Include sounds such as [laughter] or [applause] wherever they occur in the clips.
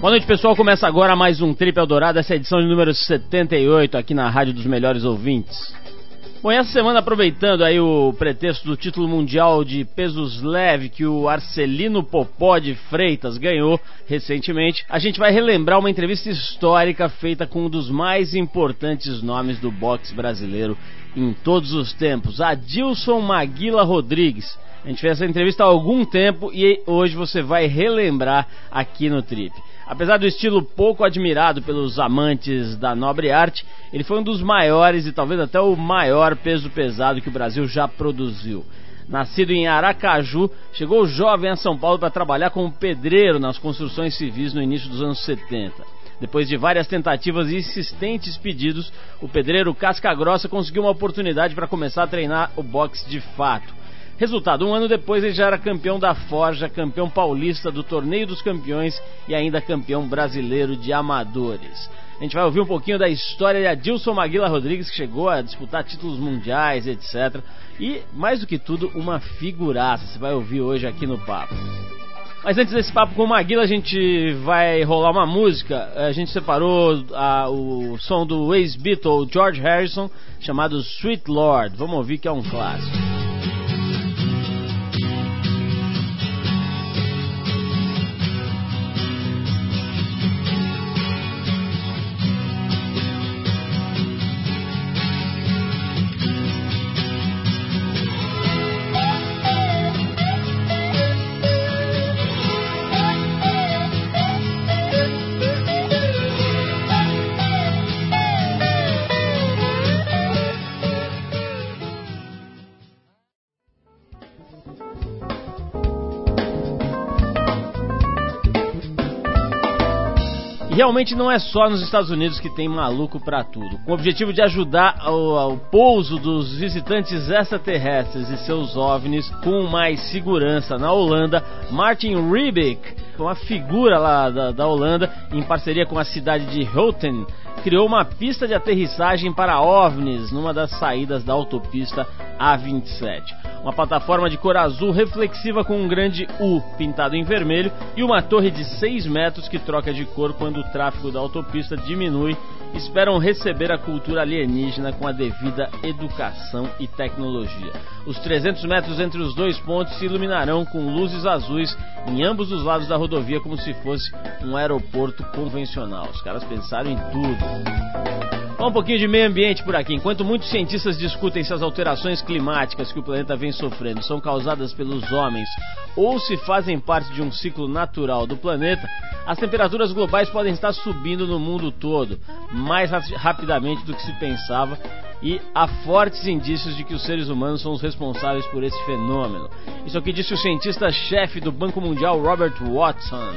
Boa noite, pessoal. Começa agora mais um Trip Eldorado, essa é edição de número 78 aqui na Rádio dos Melhores Ouvintes. Bom, essa semana, aproveitando aí o pretexto do título mundial de pesos leve que o Arcelino Popó de Freitas ganhou recentemente, a gente vai relembrar uma entrevista histórica feita com um dos mais importantes nomes do boxe brasileiro em todos os tempos, Adilson Maguila Rodrigues. A gente fez essa entrevista há algum tempo e hoje você vai relembrar aqui no Trip. Apesar do estilo pouco admirado pelos amantes da nobre arte, ele foi um dos maiores e talvez até o maior peso pesado que o Brasil já produziu. Nascido em Aracaju, chegou jovem a São Paulo para trabalhar como pedreiro nas construções civis no início dos anos 70. Depois de várias tentativas e insistentes pedidos, o pedreiro Casca Grossa conseguiu uma oportunidade para começar a treinar o boxe de fato. Resultado: um ano depois ele já era campeão da Forja, campeão paulista do Torneio dos Campeões e ainda campeão brasileiro de amadores. A gente vai ouvir um pouquinho da história de Adilson Maguila Rodrigues, que chegou a disputar títulos mundiais, etc. E, mais do que tudo, uma figuraça. Você vai ouvir hoje aqui no papo. Mas antes desse papo com o Maguila, a gente vai rolar uma música. A gente separou a, o som do ex-Beatle George Harrison, chamado Sweet Lord. Vamos ouvir que é um clássico. Realmente não é só nos Estados Unidos que tem maluco para tudo. Com o objetivo de ajudar ao, pouso dos visitantes extraterrestres e seus OVNIs com mais segurança na Holanda, Martin Riebeck, uma figura lá da, da Holanda, em parceria com a cidade de Houten, criou uma pista de aterrissagem para OVNIs numa das saídas da autopista A27. Uma plataforma de cor azul reflexiva com um grande U pintado em vermelho e uma torre de 6 metros que troca de cor quando o tráfego da autopista diminui esperam receber a cultura alienígena com a devida educação e tecnologia. Os 300 metros entre os dois pontos se iluminarão com luzes azuis em ambos os lados da rodovia, como se fosse um aeroporto convencional. Os caras pensaram em tudo. Um pouquinho de meio ambiente por aqui. Enquanto muitos cientistas discutem se as alterações climáticas que o planeta vem sofrendo são causadas pelos homens ou se fazem parte de um ciclo natural do planeta, as temperaturas globais podem estar subindo no mundo todo mais rapidamente do que se pensava e há fortes indícios de que os seres humanos são os responsáveis por esse fenômeno. Isso que disse o cientista-chefe do Banco Mundial, Robert Watson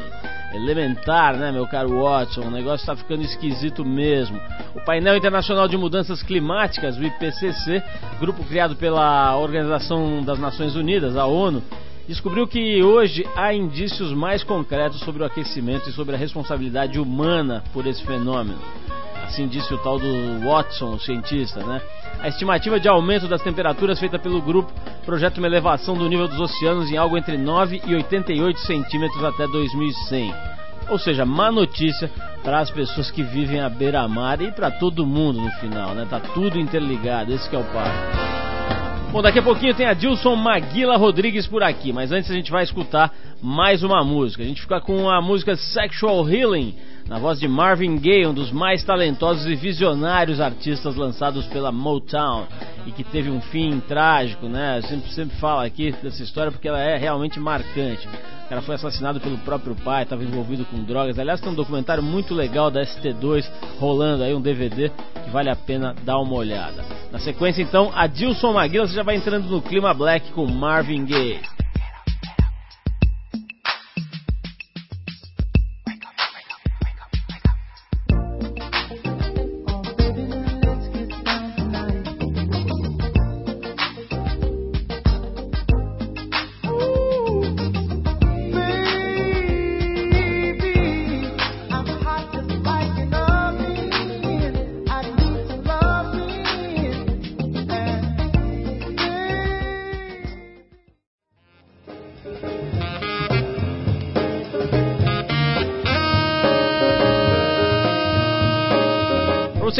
elementar, né, meu caro Watson? O negócio está ficando esquisito mesmo. O Painel Internacional de Mudanças Climáticas, o IPCC, grupo criado pela Organização das Nações Unidas, a ONU, descobriu que hoje há indícios mais concretos sobre o aquecimento e sobre a responsabilidade humana por esse fenômeno. Assim disse o tal do Watson, o cientista, né? A estimativa de aumento das temperaturas feita pelo grupo projeta uma elevação do nível dos oceanos em algo entre 9 e 88 centímetros até 2100. Ou seja, má notícia para as pessoas que vivem à beira-mar e para todo mundo no final, né? Tá tudo interligado, esse é o papo. Bom, daqui a pouquinho tem a Dilson Maguila Rodrigues por aqui, mas antes a gente vai escutar mais uma música. A gente fica com a música Sexual Healing na voz de Marvin Gaye, um dos mais talentosos e visionários artistas lançados pela Motown e que teve um fim trágico, né? Eu sempre, sempre falo aqui dessa história porque ela é realmente marcante. O cara foi assassinado pelo próprio pai, estava envolvido com drogas. Aliás, tem um documentário muito legal da ST2 rolando aí, um DVD que vale a pena dar uma olhada. Na sequência, então, a Dilson Maguila, você já vai entrando no clima black com Marvin Gaye.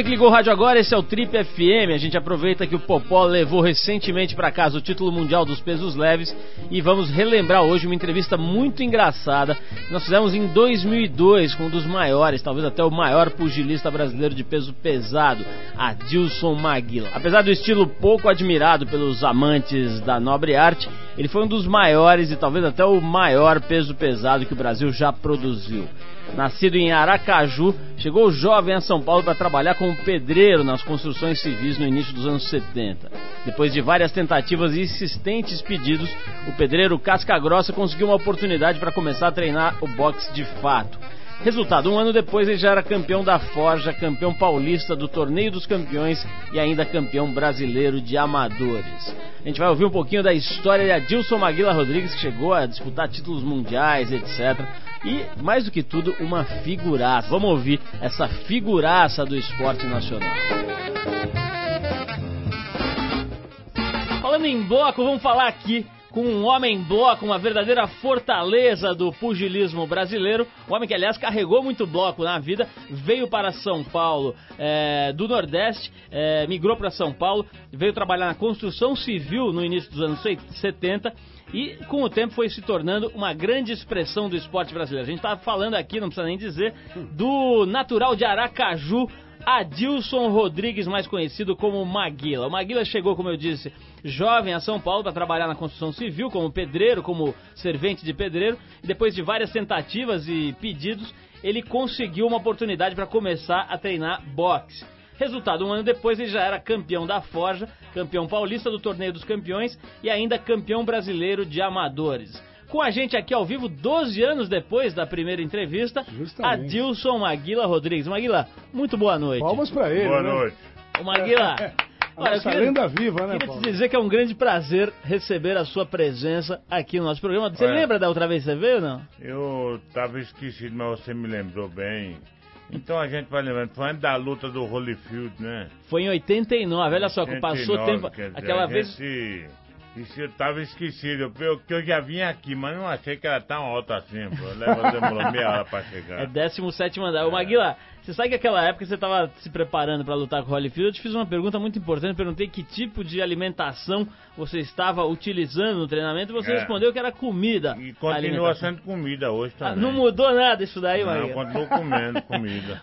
Você que ligou o rádio agora, esse é o Trip FM. A gente aproveita que o Popó levou recentemente para casa o título mundial dos pesos leves e vamos relembrar hoje uma entrevista muito engraçada que nós fizemos em 2002 com um dos maiores, talvez até o maior pugilista brasileiro de peso pesado, Adilson Maguila. Apesar do estilo pouco admirado pelos amantes da nobre arte, ele foi um dos maiores e talvez até o maior peso pesado que o Brasil já produziu. Nascido em Aracaju, chegou jovem a São Paulo para trabalhar como pedreiro nas construções civis no início dos anos 70. Depois de várias tentativas e insistentes pedidos, o pedreiro Casca Grossa conseguiu uma oportunidade para começar a treinar o boxe de fato. Resultado, um ano depois ele já era campeão da Forja, campeão paulista do Torneio dos Campeões e ainda campeão brasileiro de amadores. A gente vai ouvir um pouquinho da história de Adilson Maguila Rodrigues, que chegou a disputar títulos mundiais, etc. E, mais do que tudo, uma figuraça. Vamos ouvir essa figuraça do esporte nacional. Falando em bloco, vamos falar aqui com um homem bloco, uma verdadeira fortaleza do pugilismo brasileiro. Um homem que, aliás, carregou muito bloco na vida, veio para São Paulo é, do Nordeste, é, migrou para São Paulo, veio trabalhar na construção civil no início dos anos 70 e com o tempo foi se tornando uma grande expressão do esporte brasileiro. A gente estava falando aqui, não precisa nem dizer, do natural de Aracaju, Adilson Rodrigues, mais conhecido como Maguila. O Maguila chegou, como eu disse, jovem a São Paulo para trabalhar na construção civil, como pedreiro, como servente de pedreiro, e depois de várias tentativas e pedidos, ele conseguiu uma oportunidade para começar a treinar boxe. Resultado, um ano depois ele já era campeão da Forja, campeão paulista do Torneio dos Campeões e ainda campeão brasileiro de amadores com a gente aqui ao vivo 12 anos depois da primeira entrevista, Justamente. Adilson Maguila Rodrigues. Maguila, muito boa noite. Palmas para ele. Boa né? noite. O Maguila. [laughs] [laughs] Olha, Nossa, queria, lenda viva, né, Queria Paulo? te dizer que é um grande prazer receber a sua presença aqui no nosso programa. Você Olha, lembra da outra vez que você veio ou não? Eu tava esquecido, mas você me lembrou bem. Então a gente vai lembrando. Foi antes da luta do Holyfield, né? Foi em 89, olha só, 89, passou tempo. Dizer, aquela vez. Gente isso eu tava esquecido, porque eu já vim aqui, mas não achei que era tão alto assim, pô. Leva, [laughs] demorou meia hora pra chegar. É 17 andar. É. Ô Maguila, você sabe que aquela época você tava se preparando para lutar com o Holyfield, eu te fiz uma pergunta muito importante, eu perguntei que tipo de alimentação você estava utilizando no treinamento e você é. respondeu que era comida. E continua sendo comida hoje também. Ah, não mudou nada isso daí, Maguila? Não, continuo comendo [laughs] comida.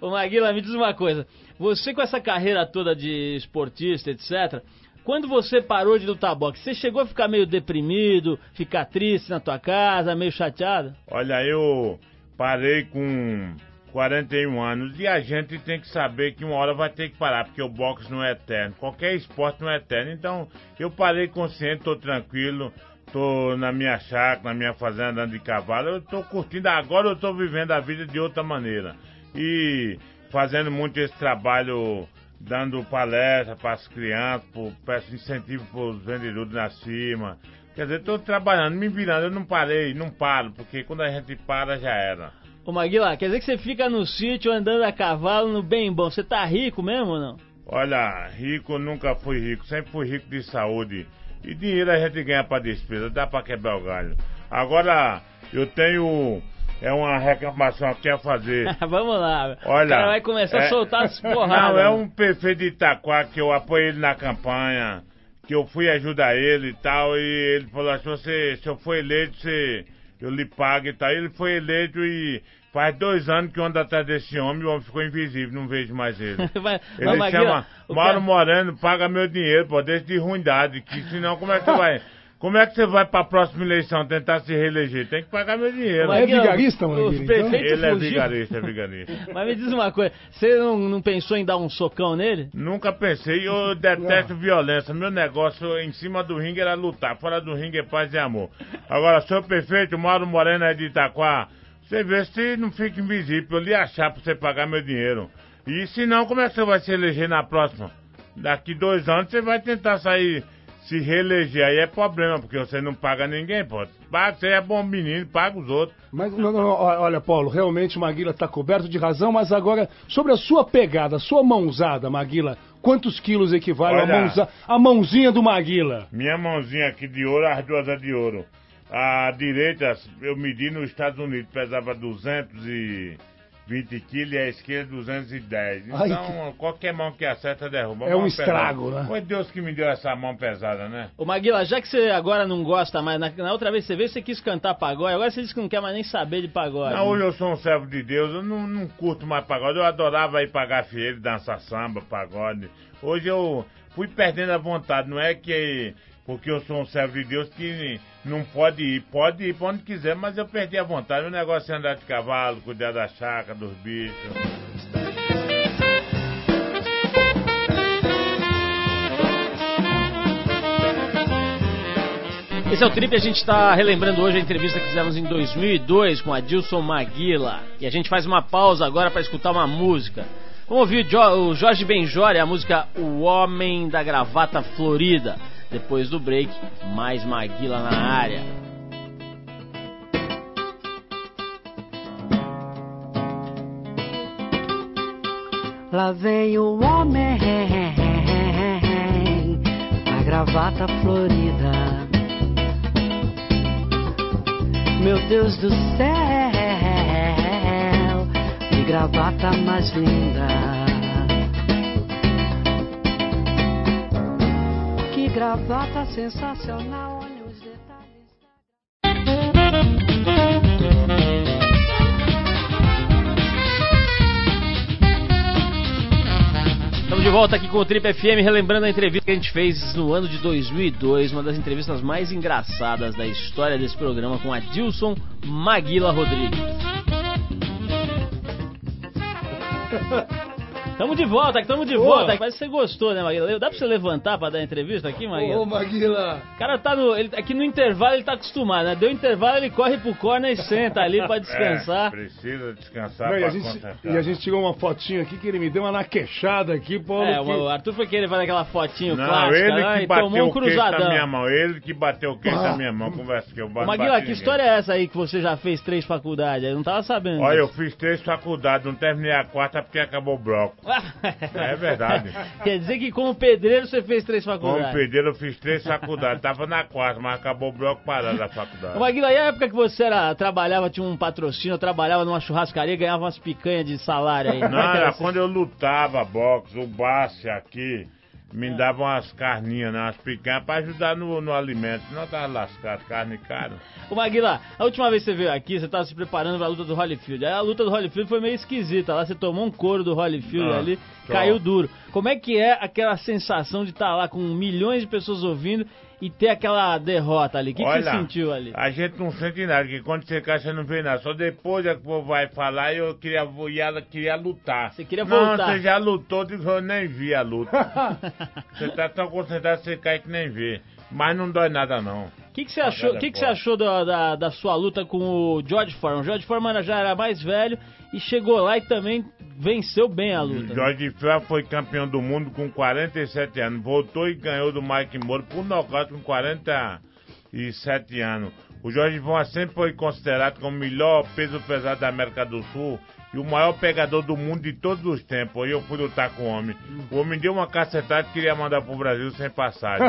ô, ô Maguila, me diz uma coisa, você com essa carreira toda de esportista, etc., quando você parou de lutar boxe, você chegou a ficar meio deprimido, ficar triste na tua casa, meio chateado? Olha, eu parei com 41 anos e a gente tem que saber que uma hora vai ter que parar, porque o boxe não é eterno, qualquer esporte não é eterno. Então, eu parei consciente, tô tranquilo, tô na minha chácara, na minha fazenda andando de cavalo, eu tô curtindo, agora eu tô vivendo a vida de outra maneira. E fazendo muito esse trabalho dando palestra para as crianças, peço incentivo para os vendedores na cima. Quer dizer, estou trabalhando, me virando, eu não parei, não paro, porque quando a gente para já era. Ô Maguila, quer dizer que você fica no sítio andando a cavalo no bem bom. Você tá rico mesmo ou não? Olha, rico nunca fui rico, sempre fui rico de saúde. E dinheiro a gente ganha para despesa, dá para quebrar o galho. Agora, eu tenho é uma reclamação que quer fazer. [laughs] Vamos lá. Olha, o cara vai começar é... a soltar as [laughs] porradas. Não, é um prefeito de Itaquá que eu apoiei ele na campanha, que eu fui ajudar ele e tal, e ele falou assim, você, se eu for eleito, você, eu lhe pago e tal. Ele foi eleito e faz dois anos que eu ando atrás desse homem, o homem ficou invisível, não vejo mais ele. [laughs] vai, ele vai, chama Mauro cara... Moreno, paga meu dinheiro, pô, deixa de ruindade, que senão como é que vai... Como é que você vai para a próxima eleição tentar se reeleger? Tem que pagar meu dinheiro. Mas é vigarista, mano? Então? Ele é vigarista, é vigarista. [laughs] Mas me diz uma coisa, você não, não, pensou em dar um socão nele? Nunca pensei, eu detesto não. violência. Meu negócio em cima do ringue era lutar, fora do ringue é paz e amor. Agora, seu prefeito, Mauro Moreno é de Itaquá, você vê se não fica invisível, eu lhe achar para você pagar meu dinheiro. E se não, como é que você vai se eleger na próxima? Daqui dois anos você vai tentar sair se reeleger aí é problema, porque você não paga ninguém, pô. Paga, você é bom menino, paga os outros. Mas, não, não, olha, Paulo, realmente o Maguila está coberto de razão, mas agora, sobre a sua pegada, a sua mãozada, Maguila, quantos quilos equivale olha, a, mãoza, a mãozinha do Maguila? Minha mãozinha aqui de ouro, as duas é de ouro. A direita, eu medi nos Estados Unidos, pesava 200 e 20 quilos e a esquerda 210. Então, Ai, que... qualquer mão que acerta derruba. É um estrago, pesada. né? Foi Deus que me deu essa mão pesada, né? Ô Maguila, já que você agora não gosta mais, na, na, outra vez você veio, você quis cantar pagode, agora você disse que não quer mais nem saber de pagode. Não, hoje eu sou um servo de Deus, eu não, não curto mais pagode. Eu adorava ir pagar fieiro, dançar samba, pagode. Hoje eu fui perdendo a vontade, não é que porque eu sou um servo de Deus que não pode ir. Pode ir para onde quiser, mas eu perdi a vontade. O negócio é andar de cavalo, cuidar da chácara, dos bichos. Esse é o Trip, a gente está relembrando hoje a entrevista que fizemos em 2002 com a Dilson Maguila. E a gente faz uma pausa agora para escutar uma música. Vamos ouvir o Jorge Benjore, a música O Homem da Gravata Florida. Depois do break, mais Maguila na área. Lá vem o homem, a gravata florida. Meu Deus do céu, que gravata mais linda. Gravata sensacional. Olha os detalhes. Estamos de volta aqui com o Trip FM, relembrando a entrevista que a gente fez no ano de 2002, uma das entrevistas mais engraçadas da história desse programa com a Dilson Maguila Rodrigues. [laughs] Tamo de volta, tamo de volta. Mas você gostou, né, Maguila? Dá pra você levantar pra dar entrevista aqui, Maguila? Ô, Maguila. O cara tá no. Ele, aqui no intervalo ele tá acostumado, né? Deu intervalo, ele corre pro corner e senta ali pra [laughs] descansar. É, precisa descansar Não, e a, gente, e a gente tirou uma fotinha aqui que ele me deu uma naquechada aqui, Paulo. É, que... o Arthur foi querer fazer aquela fotinho Não, clássica ele que lá, bateu tomou um cruzadão. na minha mão. Ele que bateu o queixo ah. na minha mão. Conversa que eu bato. Maguila, que história é essa aí que você já fez três faculdades? Eu não tava sabendo. Olha, disso. eu fiz três faculdades, não terminei a quarta porque acabou o bloco. [laughs] é. Verdade. Quer dizer que como pedreiro você fez três faculdades? Como pedreiro eu fiz três faculdades. Tava na quarta, mas acabou o bloco parado da faculdade. Maguila, e a época que você era, trabalhava, tinha um patrocínio, trabalhava numa churrascaria, ganhava umas picanhas de salário aí? Não, é era quando eu lutava boxe, o Basse aqui me é. davam umas carninhas, né, umas picanhas pra ajudar no, no alimento. Senão tava lascado, carne cara. Ô Maguila, a última vez que você veio aqui, você tava se preparando pra luta do Holyfield. Aí a luta do Holyfield foi meio esquisita. Lá você tomou um couro do Holyfield ah, ali, caiu duro. Como é que é aquela sensação de estar tá lá com milhões de pessoas ouvindo e ter aquela derrota ali? O que, que, você sentiu ali? A gente não sente nada, que quando você cai, você não vê nada. Só depois é que o povo vai falar e eu queria, eu queria lutar. Você queria voltar? Não, você já lutou, eu nem vi a luta. [laughs] você tá tão concentrado, você cai que nem vê. Mas não dói nada, não. O que, que você achou, que que você achou da, da, da, sua luta com o George Foreman? O George Foreman já era mais velho e chegou lá e também venceu bem a luta. George Foreman foi campeão do mundo com 47 anos. Voltou e ganhou do Mike Moore por nocaute com 47 anos. O Jorge Foreman sempre foi considerado como o melhor peso pesado da América do Sul e o maior pegador do mundo de todos os tempos. Aí eu fui lutar com o homem. O homem deu uma cacetada e queria mandar pro Brasil sem passagem.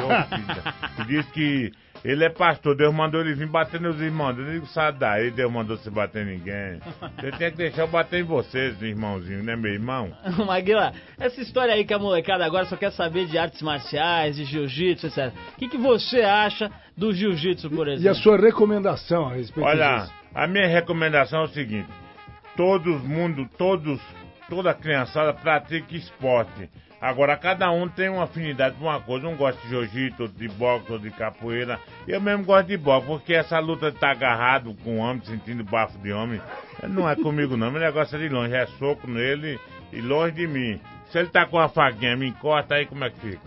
[laughs] disse que ele é pastor, Deus mandou ele vir bater nos irmãos. Eu digo, sai daí, Deus mandou você bater em ninguém. Você tem que deixar eu bater em vocês, irmãozinho, né, meu irmão? [laughs] Maguila, essa história aí que a molecada agora só quer saber de artes marciais, de jiu-jitsu, etc. O que, que você acha do jiu-jitsu, por exemplo? E a sua recomendação a respeito Olha, disso? a minha recomendação é o seguinte: todo mundo, todos, toda criançada pratica esporte. Agora, cada um tem uma afinidade por uma coisa. Um gosta de jiu-jitsu, de boxe ou de capoeira. Eu mesmo gosto de boxe, porque essa luta de estar tá agarrado com homem, sentindo bafo de homem, não é comigo não. Meu negócio é de longe, é soco nele e longe de mim. Se ele tá com a faquinha, me encosta aí, como é que fica?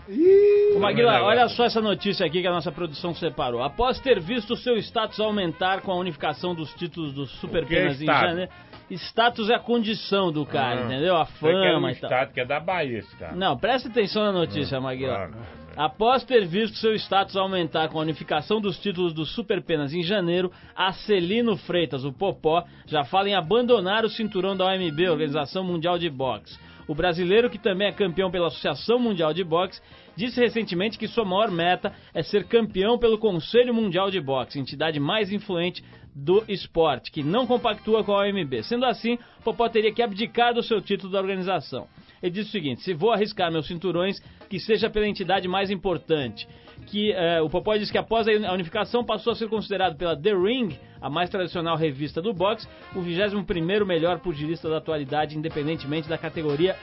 Ô Maguila, olha só essa notícia aqui que a nossa produção separou. Após ter visto seu status aumentar com a unificação dos títulos do Super Penas em janeiro status é a condição do cara, ah, entendeu? A fama e tal. Status que é da Bahia, esse cara. Não, presta atenção na notícia, ah, Maguila. Claro. Após ter visto seu status aumentar com a unificação dos títulos do Super Penas em janeiro, a Celino Freitas, o Popó, já fala em abandonar o cinturão da OMB, Organização Mundial de Boxe. O brasileiro, que também é campeão pela Associação Mundial de Boxe, disse recentemente que sua maior meta é ser campeão pelo Conselho Mundial de Boxe, entidade mais influente do esporte, que não compactua com a OMB. Sendo assim, Popó teria que abdicar do seu título da organização. Ele diz o seguinte: se vou arriscar meus cinturões, que seja pela entidade mais importante. Que eh, o Popó diz que após a unificação passou a ser considerado pela The Ring, a mais tradicional revista do boxe, o 21 melhor pugilista da atualidade, independentemente da categoria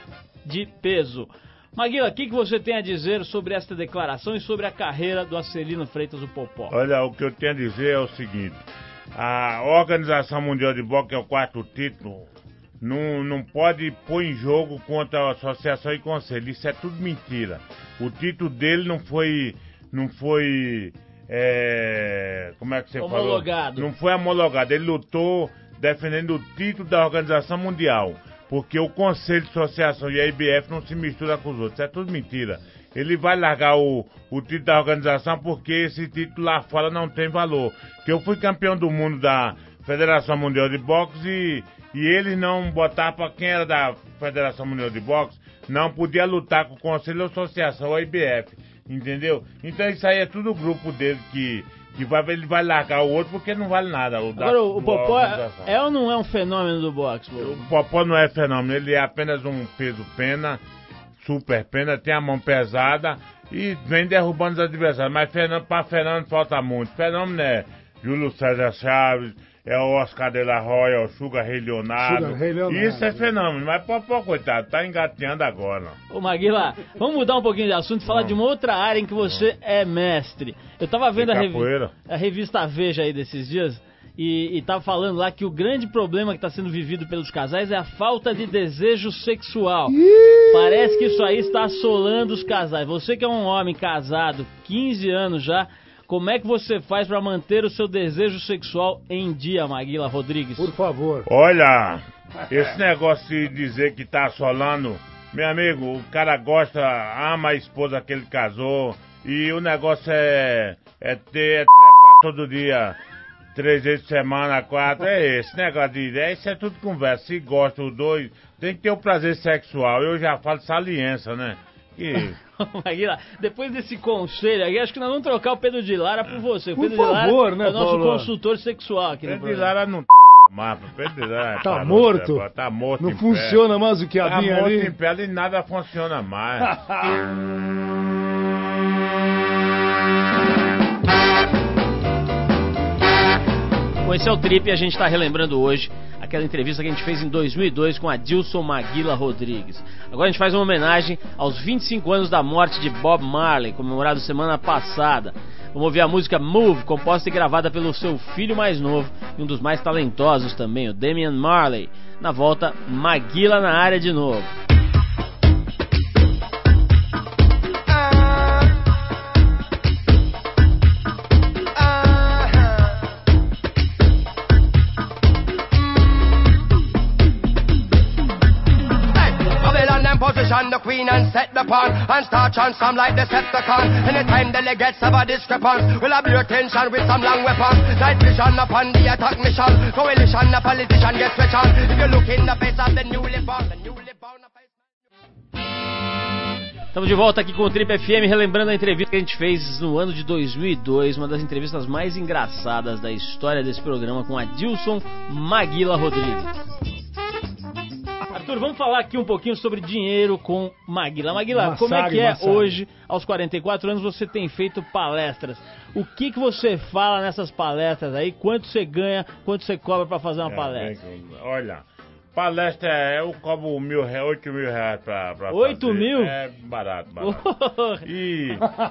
de peso. Maguila, o que, que você tem a dizer sobre esta declaração e sobre a carreira do Acelino Freitas, o Popó? Olha, o que eu tenho a dizer é o seguinte: a Organização Mundial de Boxe, que é o quarto título, não, não pode pôr em jogo contra a associação e conselho. Isso é tudo mentira. O título dele não foi. Não foi. É, como é que você homologado. falou? Não foi homologado. Ele lutou defendendo o título da Organização Mundial. Porque o Conselho de Associação e a IBF não se mistura com os outros. Isso é tudo mentira. Ele vai largar o, o título da organização porque esse título lá fora não tem valor. Que eu fui campeão do mundo da Federação Mundial de Boxe e, e eles não botaram para quem era da Federação Mundial de Boxe, não podia lutar com o Conselho de Associação, a IBF. Entendeu? Então isso aí é tudo o grupo dele que que vai, ele vai largar o outro porque não vale nada. O Agora, o, Popó é ou não é um fenômeno do boxe? O Popó não é fenômeno, ele é apenas um peso pena, super pena, tem a mão pesada e vem derrubando os adversários. Mas para Fernando falta muito. Fenômeno é Júlio César Chaves, é o Oscar de la Roya, é o Sugar Rei Leonardo. Sugar Rei Leonardo. Isso é fenômeno, mas Popó, coitado, tá engateando agora. Ô Maguila, vamos mudar um pouquinho de assunto e falar de uma outra área em que você é mestre. Eu tava vendo a, revi a, revista Veja aí desses dias e, e tava falando lá que o grande problema que está sendo vivido pelos casais é a falta de desejo sexual. Parece que isso aí está assolando os casais. Você que é um homem casado, 15 anos já, como é que você faz para manter o seu desejo sexual em dia, Maguila Rodrigues? Por favor. Olha, esse negócio de dizer que tá assolando, meu amigo, o cara gosta, ama a esposa que ele casou, e o negócio é, é ter, é trepar todo dia, três vezes por semana, quatro, é esse negócio de ideia, isso é tudo conversa. Se gosta os dois, tem que ter o prazer sexual. Eu já falo saliência, né? Que... [laughs] Maguila, depois desse conselho aí, acho que nós vamos trocar o Pedro de Lara por você. O por Pedro favor, de Lara né, é o nosso Paulo? consultor sexual aqui Pedro de Lara não mapa. Pedro de Lara tá, tá morto? Tá morto Não funciona pé. mais o que tá havia ali? Tá morto em pé e nada funciona mais. [laughs] Bom, esse é o Trip e a gente está relembrando hoje aquela entrevista que a gente fez em 2002 com a Dilson Maguila Rodrigues. Agora a gente faz uma homenagem aos 25 anos da morte de Bob Marley, comemorado semana passada. Vamos ouvir a música Move, composta e gravada pelo seu filho mais novo e um dos mais talentosos também, o Damian Marley. Na volta, Maguila na área de novo. And start chant some like Decepticon. Anytime delegates have a discrepancy, we'll have your attention with some long weapons. Night vision upon the attack mission. Coalition, a politician get switch on. If you look in the face of the newly born, the newly born. Estamos de volta aqui com o Trip FM, relembrando a entrevista que a gente fez no ano de 2002, uma das entrevistas mais engraçadas da história desse programa com a Dilson Maguila Rodrigues. Arthur, vamos falar aqui um pouquinho sobre dinheiro com Maguila. Maguila, como é que é hoje, aos 44 anos, você tem feito palestras? O que, que você fala nessas palestras aí? Quanto você ganha, quanto você cobra para fazer uma é, palestra? olha, palestra é, eu cobro mil, oito mil reais pra, pra Oito fazer. mil? É barato, barato. e,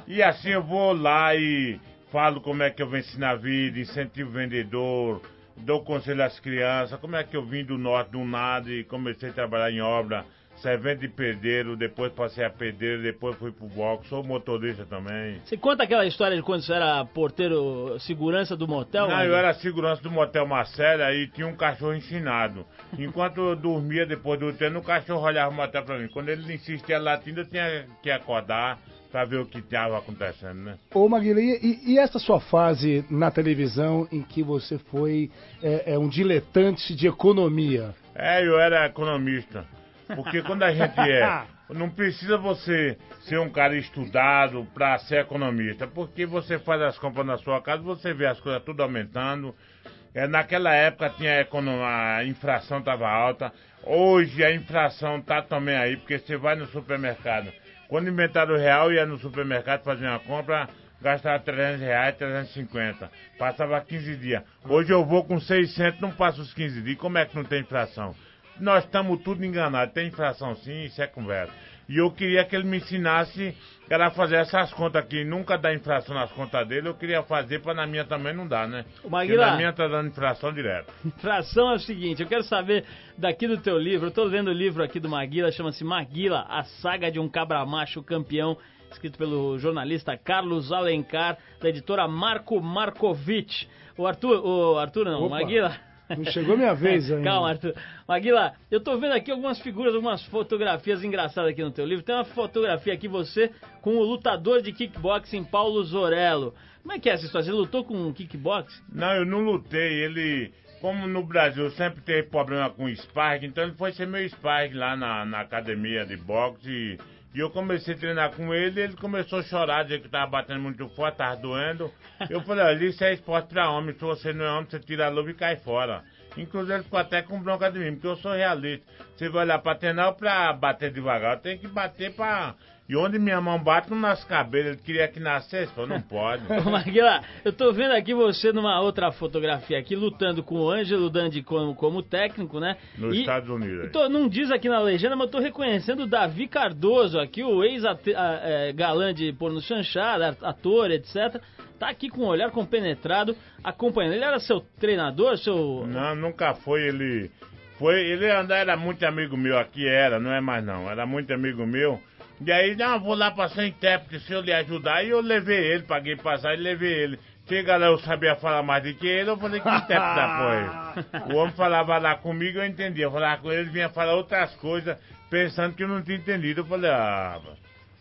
e assim eu vou lá e falo como é que eu venci na vida, incentivo vendedor dou conselho às crianças, como é que eu vim do norte do nada e comecei a trabalhar em obra, servente de pedreiro, depois passei a pedreiro, depois fui pro box, sou motorista também. Você conta aquela história de quando você era porteiro, segurança do motel? Não, eu era segurança do motel Marcela e tinha um cachorro ensinado. Enquanto eu dormia depois do treino, o cachorro olhava o motel pra mim. Quando ele insistia latindo, eu tinha que acordar para ver o que estava acontecendo, né? Ô Maguila, e, e, essa sua fase na televisão em que você foi é, é, um diletante de economia? É, eu era economista. Porque quando a gente é. [laughs] Não precisa você ser um cara estudado para ser economista. Porque você faz as compras na sua casa, você vê as coisas tudo aumentando. É, naquela época tinha a inflação estava alta. Hoje a inflação tá também aí, porque você vai no supermercado. Quando inventaram o real, ia no supermercado fazer uma compra, gastava 300 reais, 350. Passava 15 dias. Hoje eu vou com 600, não passa os 15 dias. Como é que não tem inflação? Nós estamos tudo enganados. Tem inflação sim, isso é conversa. E eu queria que ele me ensinasse era fazer essas contas aqui, nunca dá infração nas contas dele, eu queria fazer para na minha também não dá, né? O Maguila, na minha tá dando infração direto. [laughs] Infração é o seguinte, eu quero saber daqui do teu livro, eu tô lendo o livro aqui do Maguila, chama-se Maguila, a saga de um cabra macho campeão, escrito pelo jornalista Carlos Alencar, da editora Marco Markovic. O Arthur, o Arthur não, Opa. Maguila... Não chegou minha vez [laughs] ainda. Calma, Arthur. Maguila, eu tô vendo aqui algumas figuras, algumas fotografias engraçadas aqui no teu livro. Tem uma fotografia aqui, você, com o lutador de kickboxing Paulo Zorello. Como é que é essa história? Você lutou com kickboxing? Não, eu não lutei, ele... Como no Brasil sempre teve problema com sparring, então ele foi ser meu sparring lá na, na academia de boxe e, e eu comecei a treinar com ele ele começou a chorar, dizer que tava batendo muito forte, tava doendo. Eu falei, olha, isso é esporte pra homem, se você não é homem, você tira a luva e cai fora. Inclusive ele ficou até com bronca de mim, porque eu sou realista. Você vai lá pra treinar ou pra bater devagar? Tenho que bater pra... E onde minha mão bate, não nasce cabelo. Ele queria que nascesse, falou, não pode. [laughs] Ô, Maguila, eu tô vendo aqui você numa outra fotografia aqui, lutando com o Ângelo Dandi como, como técnico, né? Nos E- Estados Unidos. Tô- não diz aqui na legenda, mas eu tô reconhecendo o Davi Cardoso aqui, o ex-galã de porno chanchada, ator, etc. Tá aqui com um olhar compenetrado, acompanhando. Ele era seu treinador, seu... Não, nunca foi ele. Foi, ele era muito amigo meu, aqui era, não é mais não, era muito amigo meu. E aí, não, vou lá pra ser intérprete se eu lhe ajudar. E eu levei ele, paguei passagem e levei ele. Chega lá, eu sabia falar mais do que ele, eu falei que intérprete da [laughs] porra. O homem falava lá comigo, eu entendia. Eu falava com ele, ele vinha falar outras coisas, pensando que eu não tinha entendido. Eu falei, ah,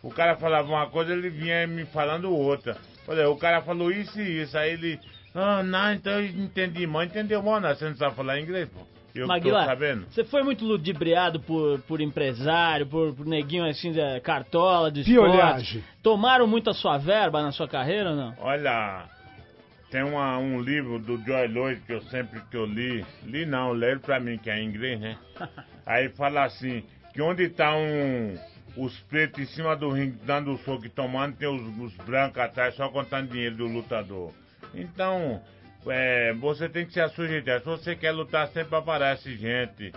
o cara falava uma coisa, ele vinha me falando outra. Falei, o cara falou isso e isso. Aí ele, ah, não, então eu entendi, mãe, entendeu, mano? Você não sabe falar inglês, pô? Eu Maguila, tô sabendo. você foi muito ludibriado por, por empresário, por, por neguinho assim, de cartola, de esporte. Tomaram muito a sua verba na sua carreira ou não? Olha, tem uma- um livro do Joy Lloyd que eu sempre que eu li, li não, leio pra mim que é em inglês, né? [laughs] Aí fala assim, que onde tá um, os pretos em cima do ringue dando o soco e tomando, tem os, os brancos atrás só contando dinheiro do lutador. Então, é, você tem que se sujeitar. Se você quer lutar, sempre aparece gente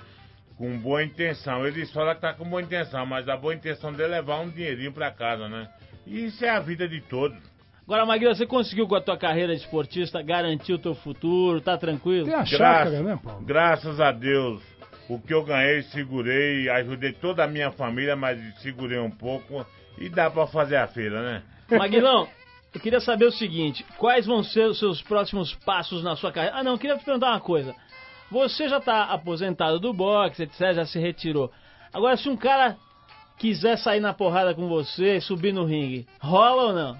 com boa intenção. Ele fala que tá com boa intenção, mas a boa intenção dele é levar um dinheirinho pra casa, né? E isso é a vida de todos. Agora, Maguila, você conseguiu com a tua carreira de esportista garantir o teu futuro, tá tranquilo? Tem a Graças- chácara, né, Paulo? Graças a Deus, o que eu ganhei, segurei, ajudei toda a minha família, mas segurei um pouco e dá pra fazer a feira, né? Maguilão, [laughs] eu queria saber o seguinte: quais vão ser os seus próximos passos na sua carreira? Ah, não, eu queria te perguntar uma coisa. Você já tá aposentado do boxe, etc., já se retirou. Agora, se um cara quiser sair na porrada com você, subir no ringue, rola ou não?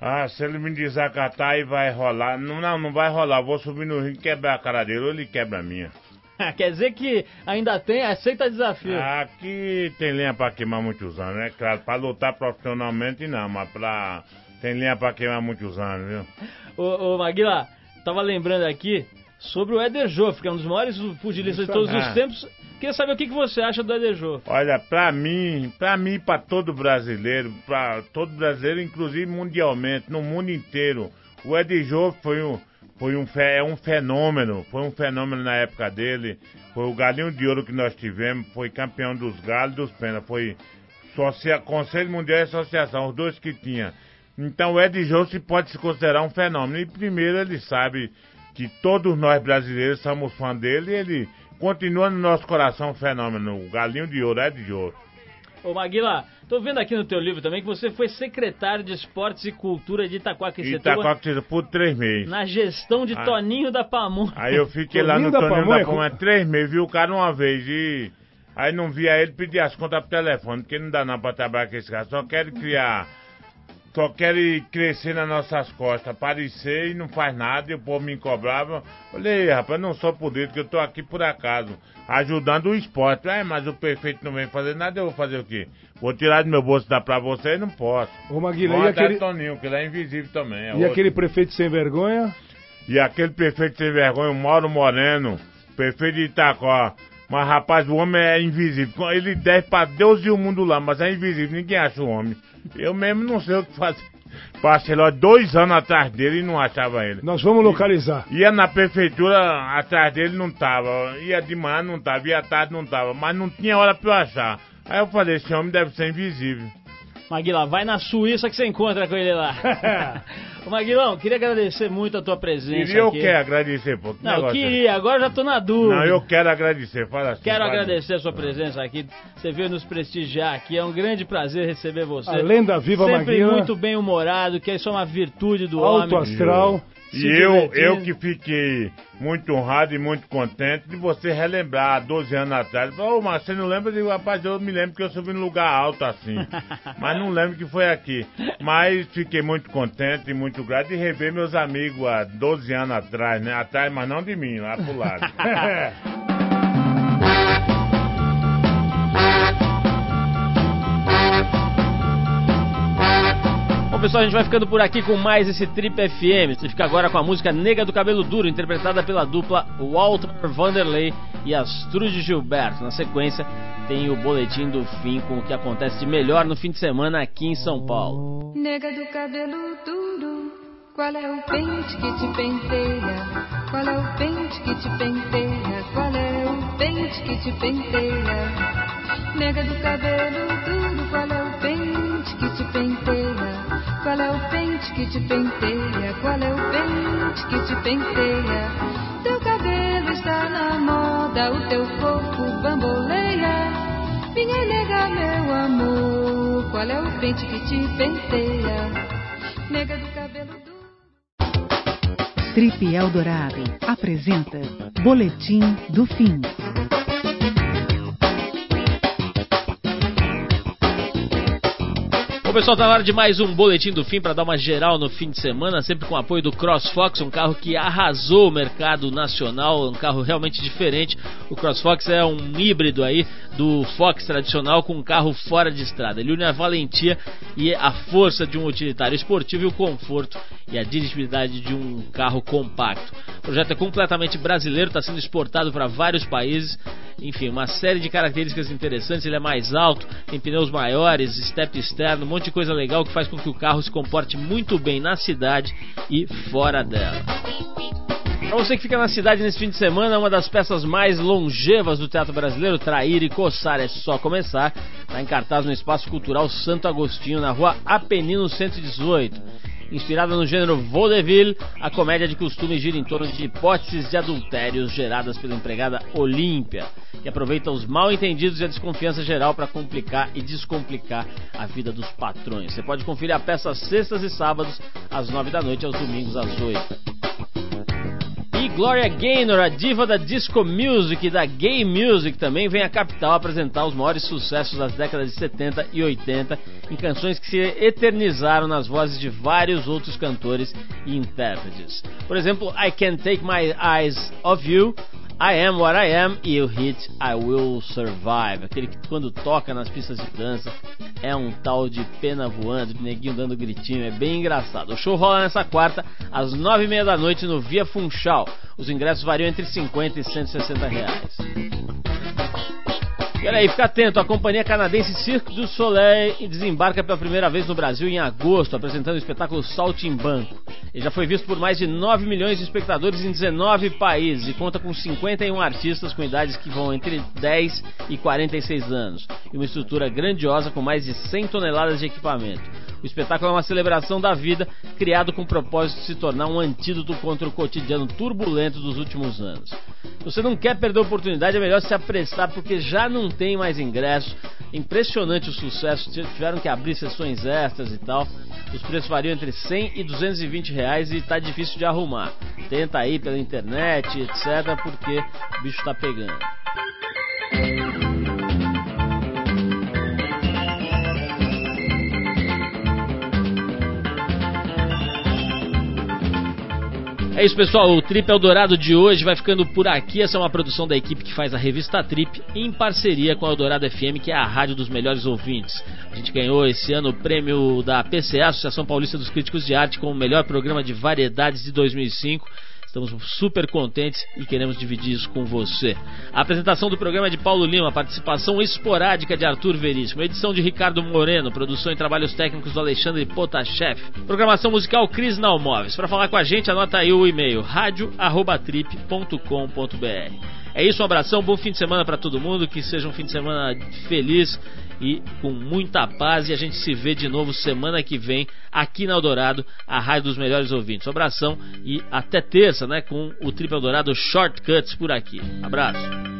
Ah, se ele me desacatar aí vai rolar. Não, não, não vai rolar. Vou subir no ringue e quebrar a cara dele ou ele quebra a minha. [laughs] Quer dizer que ainda tem, aceita desafio. Aqui tem lenha pra queimar muitos anos, né? Claro, pra lutar profissionalmente não, mas pra. Tem lenha pra queimar muitos anos, viu? Ô, ô Maguila, tava lembrando aqui sobre o Éder Joffre, que é um dos maiores pugilistas de todos Ah. os tempos. Queria saber o que, que você acha do Éder Joffre. Olha, pra mim, pra mim, pra todo brasileiro, pra todo brasileiro, inclusive mundialmente, no mundo inteiro, o Eddie Joffre foi um, foi um, é um fenômeno, foi um fenômeno na época dele, foi o galinho de ouro que nós tivemos, foi campeão dos galos e dos penas, foi socia- Conselho Mundial e Associação, os dois que tinha. Então o Eddie Joffre pode se considerar um fenômeno, e primeiro ele sabe que todos nós brasileiros somos fã dele e ele continua no nosso coração um fenômeno, o galinho de ouro, Eddie Joffre. Ô Maguila, tô vendo aqui no teu livro também que você foi secretário de Esportes e Cultura de Itaquaquecetuba Itacoaquecetuba por três meses. na gestão de Ah. Toninho da Pamonha. Aí eu fiquei lá no da Toninho Pamonha, da Pamonha três meses, vi o cara uma vez e aí não via ele, pedi as contas pro telefone, porque não dá não pra trabalhar com esse cara, só quero criar, só quero ir crescer nas nossas costas, aparecer e não faz nada, e o povo me cobrava. Falei, rapaz, não sou político, eu tô aqui por acaso, ajudando o esporte. É, mas o prefeito não vem fazer nada, eu vou fazer o quê? Vou tirar do meu bolso e dar pra você? Não posso. Ô, Maguila, e aquele, Toninho, que ele é invisível também. é e outro. aquele prefeito sem vergonha? E aquele prefeito sem vergonha, o Mauro Moreno, prefeito de Itaquá. Mas, rapaz, o homem é invisível. Ele deve pra Deus e o mundo lá, mas é invisível, ninguém acha o homem. Eu mesmo não sei o que fazer. Passei lá dois anos atrás dele e não achava ele. Nós vamos localizar. Ia na prefeitura, atrás dele não tava. Ia de manhã não tava, ia à tarde não tava. Mas não tinha hora pra eu achar. Aí eu falei, esse homem deve ser invisível. Maguila, vai na Suíça que você encontra com ele lá. [laughs] Ô, Maguilão, queria agradecer muito a tua presença Queria eu aqui. quero agradecer, pô. que Não, negócio é queria, agora já tô na dúvida. Não, eu quero agradecer, fala assim. Quero fala. agradecer a sua presença aqui. Você veio nos prestigiar aqui. É um grande prazer receber você. A lenda viva Sempre Maguila. muito bem humorado, que isso é uma virtude do Alto homem. astral. E eu, eu que fiquei muito honrado e muito contente de você relembrar há 12 anos atrás. Ô, mas você não lembra? Eu digo, rapaz, eu me lembro que eu subi num lugar alto assim. [laughs] mas não lembro que foi aqui. Mas fiquei muito contente e muito grato de rever meus amigos há 12 anos atrás, né? Atrás, mas não de mim, lá pro lado. [laughs] pessoal, a gente vai ficando por aqui com mais esse Trip FM. Você fica agora com a música Nega do Cabelo Duro, interpretada pela dupla Walter Vanderlei e Astrude Gilberto. Na sequência, tem o boletim do fim com o que acontece de melhor no fim de semana aqui em São Paulo. Nega do cabelo duro, qual é o pente que te penteia? Qual é o pente que te penteia? Qual é o pente que te penteia? Nega do cabelo duro, Qual é o pente que te penteia? Qual é o pente que te penteia? Teu cabelo está na moda, o teu corpo bamboleia. Minha nega, meu amor, qual é o pente que te penteia? Nega do cabelo duro. Trip Eldorado apresenta Boletim do Fim. Pessoal, tá na hora de mais um boletim do fim para dar uma geral no fim de semana, sempre com o apoio do CrossFox, um carro que arrasou o mercado nacional, um carro realmente diferente. O CrossFox é um híbrido aí do Fox tradicional com um carro fora de estrada. Ele une a valentia e a força de um utilitário esportivo e o conforto e a dirigibilidade de um carro compacto. O projeto é completamente brasileiro, está sendo exportado para vários países. Enfim, uma série de características interessantes. Ele é mais alto, tem pneus maiores, step externo, um monte de coisa legal que faz com que o carro se comporte muito bem na cidade e fora dela. Para você que fica na cidade nesse fim de semana, uma das peças mais longevas do teatro brasileiro, Trair e Coçar é só começar, está em cartaz no Espaço Cultural Santo Agostinho, na rua Apenino 118. Inspirada no gênero vaudeville, a comédia de costume gira em torno de hipóteses de adultérios geradas pela empregada Olímpia, que aproveita os mal entendidos e a desconfiança geral para complicar e descomplicar a vida dos patrões. Você pode conferir a peça às sextas e sábados, às nove da noite, aos domingos às oito. Gloria Gaynor, a diva da disco music e da gay music, também vem à capital apresentar os maiores sucessos das décadas de 70 e 80 em canções que se eternizaram nas vozes de vários outros cantores e intérpretes. Por exemplo, I Can't Take My Eyes Off You, I Am What I Am e o hit I Will Survive, aquele que quando toca nas pistas de dança é um tal de pena voando, de neguinho dando gritinho, é bem engraçado. O show rola nessa quarta, às nove e meia da noite no Via Funchal. Os ingressos variam entre 50 e 160 reais. E olha aí, fica atento, a companhia canadense Cirque du Soleil desembarca pela primeira vez no Brasil em agosto, apresentando o espetáculo Saltimbanco. Ele já foi visto por mais de 9 milhões de espectadores em 19 países e conta com 51 artistas com idades que vão entre 10 e 46 anos, e uma estrutura grandiosa com mais de 100 toneladas de equipamento. O espetáculo é uma celebração da vida, criado com o propósito de se tornar um antídoto contra o cotidiano turbulento dos últimos anos. Você não quer perder a oportunidade, é melhor se apressar porque já não tem mais ingressos. Impressionante o sucesso, tiveram que abrir sessões extras e tal. Os preços variam entre 100 e 220 reais e tá difícil de arrumar. Tenta aí pela internet, etc, porque o bicho tá pegando. É isso, pessoal. O Trip Eldorado de hoje vai ficando por aqui. Essa é uma produção da equipe que faz a revista Trip em parceria com a Eldorado FM, que é a rádio dos melhores ouvintes. A gente ganhou esse ano o prêmio da PCA, Associação Paulista dos Críticos de Arte, como o melhor programa de variedades de 2005. Estamos super contentes e queremos dividir isso com você. A apresentação do programa é de Paulo Lima, participação esporádica de Arthur Veríssimo, edição de Ricardo Moreno, produção e trabalhos técnicos do Alexandre Potashev, programação musical Cris Nalmóveis. Para falar com a gente, anota aí o e-mail radio@trip.com.br. É isso, um abração, bom fim de semana para todo mundo, que seja um fim de semana feliz e com muita paz. E a gente se vê de novo semana que vem aqui na Eldorado, a rádio dos melhores ouvintes. Um abração e até terça, né, com o Trip Eldorado Shortcuts por aqui. Abraço.